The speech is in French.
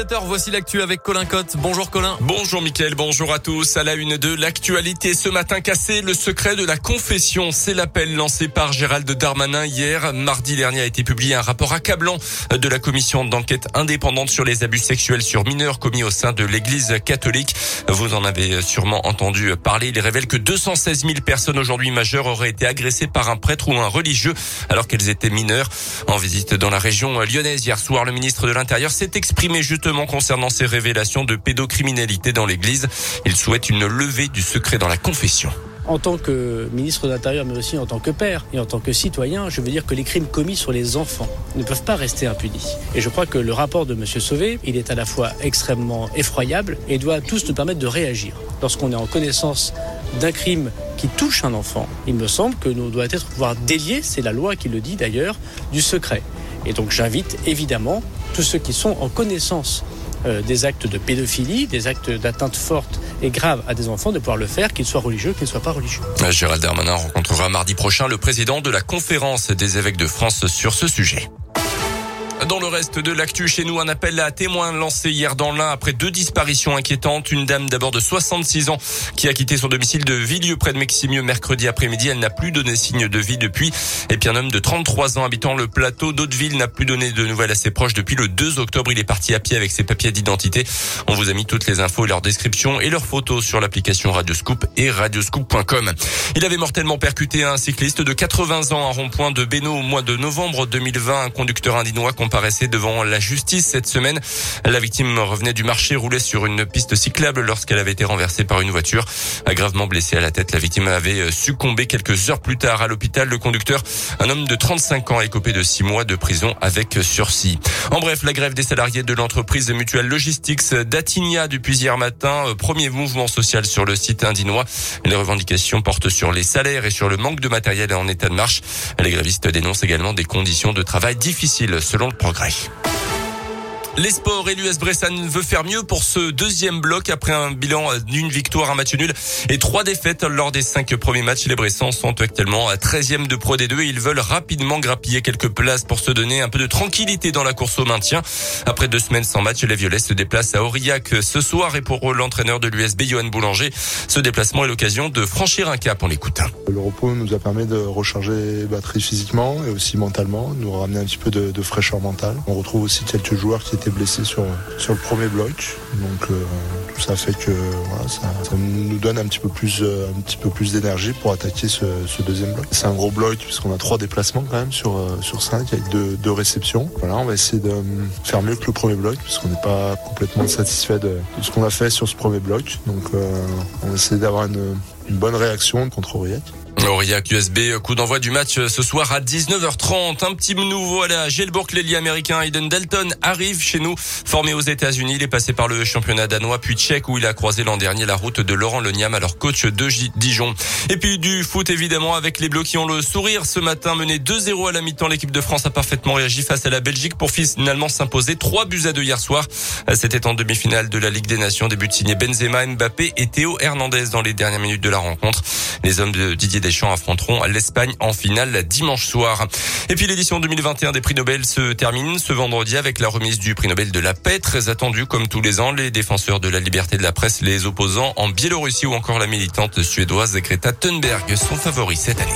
7h, voici l'actu avec Colin Cotte. Bonjour Colin. Bonjour Mickaël, bonjour à tous. À la une de l'actualité ce matin cassé, le secret de la confession. C'est l'appel lancé par Gérald Darmanin hier. Mardi dernier a été publié un rapport accablant de la commission d'enquête indépendante sur les abus sexuels sur mineurs commis au sein de l'église catholique. Vous en avez sûrement entendu parler. Il révèle que 216 000 personnes aujourd'hui majeures auraient été agressées par un prêtre ou un religieux alors qu'elles étaient mineures. En visite dans la région lyonnaise hier soir, le ministre de l'Intérieur s'est exprimé juste concernant ces révélations de pédocriminalité dans l'Église. Il souhaite une levée du secret dans la confession en tant que ministre de l'Intérieur, mais aussi en tant que père et en tant que citoyen, je veux dire que les crimes commis sur les enfants ne peuvent pas rester impunis. Et je crois que le rapport de M. Sauvé, il est à la fois extrêmement effroyable et doit tous nous permettre de réagir. Lorsqu'on est en connaissance d'un crime qui touche un enfant, il me semble que nous doit être pouvoir délier, c'est la loi qui le dit d'ailleurs, du secret. Et donc j'invite évidemment tous ceux qui sont en connaissance euh, des actes de pédophilie, des actes d'atteinte forte et grave à des enfants, de pouvoir le faire, qu'ils soient religieux, qu'ils ne soient pas religieux. Gérald Darmanin rencontrera mardi prochain le président de la conférence des évêques de France sur ce sujet. Dans le reste de l'actu chez nous, un appel à témoins lancé hier dans l'Ain après deux disparitions inquiétantes. Une dame d'abord de 66 ans qui a quitté son domicile de Villieu près de Meximieux mercredi après-midi. Elle n'a plus donné signe de vie depuis. Et puis un homme de 33 ans habitant le plateau d'Hauteville n'a plus donné de nouvelles à ses proches depuis le 2 octobre. Il est parti à pied avec ses papiers d'identité. On vous a mis toutes les infos et leurs descriptions et leurs photos sur l'application Radioscoop et radioscoop.com. Il avait mortellement percuté un cycliste de 80 ans à rond-point de Bénaud au mois de novembre 2020. Un conducteur indinois comparaissait devant la justice cette semaine. La victime revenait du marché, roulait sur une piste cyclable lorsqu'elle avait été renversée par une voiture. Gravement blessée à la tête, la victime avait succombé quelques heures plus tard à l'hôpital. Le conducteur, un homme de 35 ans, est copé de 6 mois de prison avec sursis. En bref, la grève des salariés de l'entreprise mutuelle Logistics d'Atigna depuis hier matin, premier mouvement social sur le site indinois. Les revendications portent sur les salaires et sur le manque de matériel en état de marche. Les grévistes dénoncent également des conditions de travail difficiles selon le progrès. Les sports et l'US Bressan veut faire mieux pour ce deuxième bloc après un bilan d'une victoire, un match nul et trois défaites lors des cinq premiers matchs. Les Bressans sont actuellement à 13e de Pro D2 et ils veulent rapidement grappiller quelques places pour se donner un peu de tranquillité dans la course au maintien. Après deux semaines sans match, les Violets se déplacent à Aurillac ce soir et pour l'entraîneur de l'USB, Johan Boulanger, ce déplacement est l'occasion de franchir un cap. On l'écoute. Le repos nous a permis de recharger batterie physiquement et aussi mentalement, nous ramener un petit peu de, de fraîcheur mentale. On retrouve aussi quelques joueurs qui étaient blessé sur, le premier bloc. Donc euh, tout ça fait que voilà, ça, nous donne un petit peu plus, euh, plus d'énergie pour attaquer ce, deuxième bloc. C'est un gros bloc puisqu'on a trois déplacements quand même sur, euh, cinq avec deux, deux réceptions. Voilà, on va essayer de faire mieux que le premier bloc puisqu'on n'est pas complètement satisfait de, de ce qu'on a fait sur ce premier bloc. Donc on va essayer d'avoir une, une bonne réaction contre Aurillac. Aurillac USB, coup d'envoi du match ce soir à 19h30. Un petit nouveau à la Gelbourg, l'ailier américain Aiden Dalton arrive chez nous. Formé aux États-Unis, il est passé par le championnat danois puis tchèque où il a croisé l'an dernier la route de Laurent Leniam, alors coach de Dijon. Et puis du foot évidemment avec les Bleus qui ont le sourire ce matin. Mené 2-0 à la mi-temps, l'équipe de France a parfaitement réagi face à la Belgique pour finalement s'imposer 3 buts à 2 hier soir. C'était en demi-finale de la Ligue des Nations, début de signé Benzema, Mbappé et Théo Hernandez dans les dernières minutes de la rencontre. Les hommes de Didier Deschamps affronteront l'Espagne en finale dimanche soir. Et puis l'édition 2021 des prix Nobel se termine ce vendredi avec la remise du prix Nobel de la paix, très attendu comme tous les ans. Les défenseurs de la liberté de la presse, les opposants en Biélorussie ou encore la militante suédoise Greta Thunberg sont favoris cette année.